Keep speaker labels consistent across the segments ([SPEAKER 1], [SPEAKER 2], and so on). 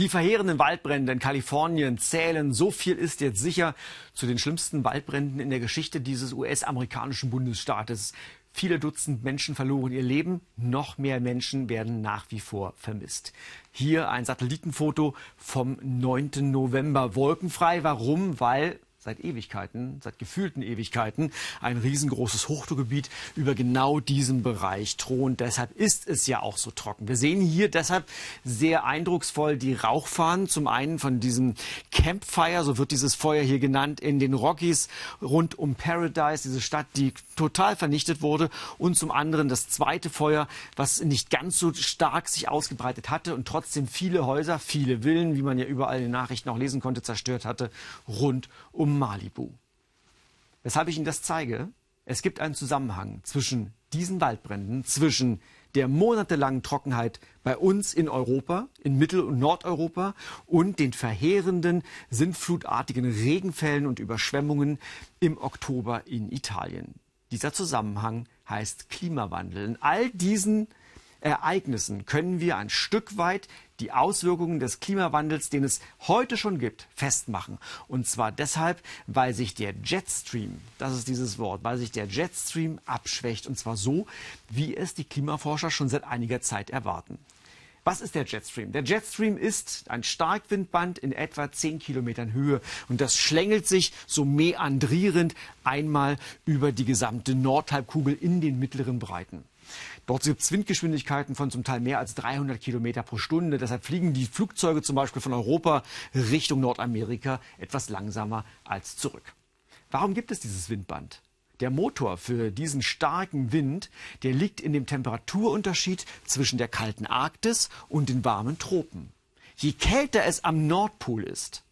[SPEAKER 1] Die verheerenden Waldbrände in Kalifornien zählen, so viel ist jetzt sicher, zu den schlimmsten Waldbränden in der Geschichte dieses US-amerikanischen Bundesstaates. Viele Dutzend Menschen verloren ihr Leben, noch mehr Menschen werden nach wie vor vermisst. Hier ein Satellitenfoto vom 9. November. Wolkenfrei. Warum? Weil seit Ewigkeiten, seit gefühlten Ewigkeiten, ein riesengroßes Hochdruckgebiet über genau diesem Bereich thront. Deshalb ist es ja auch so trocken. Wir sehen hier deshalb sehr eindrucksvoll die Rauchfahnen. Zum einen von diesem Campfire, so wird dieses Feuer hier genannt, in den Rockies rund um Paradise, diese Stadt, die total vernichtet wurde. Und zum anderen das zweite Feuer, was nicht ganz so stark sich ausgebreitet hatte und trotzdem viele Häuser, viele Villen, wie man ja überall in den Nachrichten auch lesen konnte, zerstört hatte, rund um um Malibu. Weshalb ich Ihnen das zeige? Es gibt einen Zusammenhang zwischen diesen Waldbränden, zwischen der monatelangen Trockenheit bei uns in Europa, in Mittel- und Nordeuropa und den verheerenden, sintflutartigen Regenfällen und Überschwemmungen im Oktober in Italien. Dieser Zusammenhang heißt Klimawandel. In all diesen Ereignissen können wir ein Stück weit die Auswirkungen des Klimawandels, den es heute schon gibt, festmachen. Und zwar deshalb, weil sich der Jetstream, das ist dieses Wort, weil sich der Jetstream abschwächt. Und zwar so, wie es die Klimaforscher schon seit einiger Zeit erwarten. Was ist der Jetstream? Der Jetstream ist ein Starkwindband in etwa 10 Kilometern Höhe und das schlängelt sich so meandrierend einmal über die gesamte Nordhalbkugel in den mittleren Breiten. Dort gibt es Windgeschwindigkeiten von zum Teil mehr als 300 Kilometer pro Stunde. Deshalb fliegen die Flugzeuge zum Beispiel von Europa Richtung Nordamerika etwas langsamer als zurück. Warum gibt es dieses Windband? Der Motor für diesen starken Wind, der liegt in dem Temperaturunterschied zwischen der kalten Arktis und den warmen Tropen. Je kälter es am Nordpol ist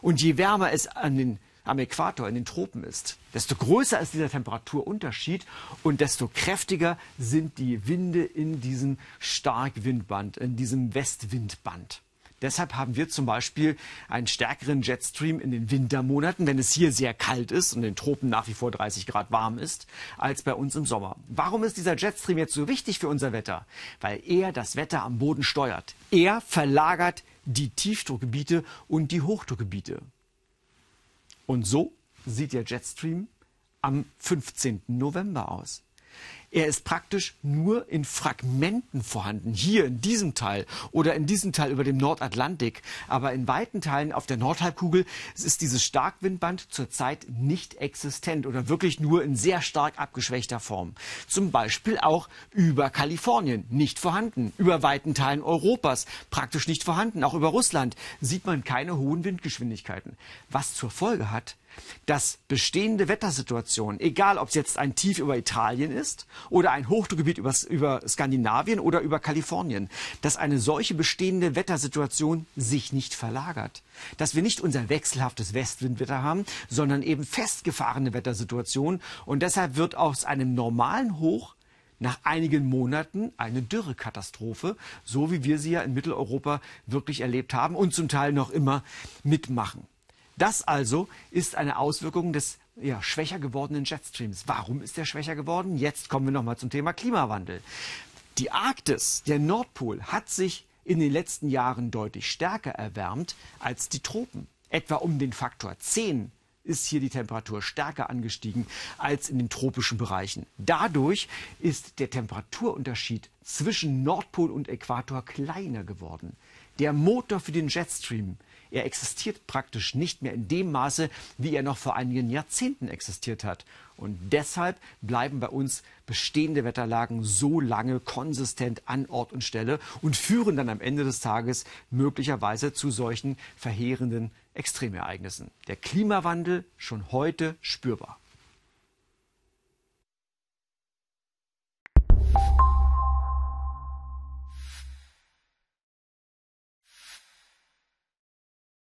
[SPEAKER 1] und je wärmer es an den am Äquator in den Tropen ist, desto größer ist dieser Temperaturunterschied und desto kräftiger sind die Winde in diesem Starkwindband, in diesem Westwindband. Deshalb haben wir zum Beispiel einen stärkeren Jetstream in den Wintermonaten, wenn es hier sehr kalt ist und in den Tropen nach wie vor 30 Grad warm ist, als bei uns im Sommer. Warum ist dieser Jetstream jetzt so wichtig für unser Wetter? Weil er das Wetter am Boden steuert. Er verlagert die Tiefdruckgebiete und die Hochdruckgebiete. Und so sieht der Jetstream am 15. November aus. Er ist praktisch nur in Fragmenten vorhanden, hier in diesem Teil oder in diesem Teil über dem Nordatlantik. Aber in weiten Teilen auf der Nordhalbkugel ist dieses Starkwindband zurzeit nicht existent oder wirklich nur in sehr stark abgeschwächter Form. Zum Beispiel auch über Kalifornien nicht vorhanden, über weiten Teilen Europas praktisch nicht vorhanden. Auch über Russland sieht man keine hohen Windgeschwindigkeiten. Was zur Folge hat, dass bestehende Wettersituationen, egal ob es jetzt ein Tief über Italien ist oder ein Hochdruckgebiet über, über Skandinavien oder über Kalifornien, dass eine solche bestehende Wettersituation sich nicht verlagert. Dass wir nicht unser wechselhaftes Westwindwetter haben, sondern eben festgefahrene Wettersituationen. Und deshalb wird aus einem normalen Hoch nach einigen Monaten eine Dürrekatastrophe, so wie wir sie ja in Mitteleuropa wirklich erlebt haben und zum Teil noch immer mitmachen. Das also ist eine Auswirkung des ja, schwächer gewordenen Jetstreams. Warum ist der schwächer geworden? Jetzt kommen wir nochmal zum Thema Klimawandel. Die Arktis, der Nordpol, hat sich in den letzten Jahren deutlich stärker erwärmt als die Tropen. Etwa um den Faktor 10 ist hier die Temperatur stärker angestiegen als in den tropischen Bereichen. Dadurch ist der Temperaturunterschied zwischen Nordpol und Äquator kleiner geworden. Der Motor für den Jetstream, er existiert praktisch nicht mehr in dem Maße, wie er noch vor einigen Jahrzehnten existiert hat. Und deshalb bleiben bei uns bestehende Wetterlagen so lange konsistent an Ort und Stelle und führen dann am Ende des Tages möglicherweise zu solchen verheerenden Extremereignissen. Der Klimawandel schon heute spürbar.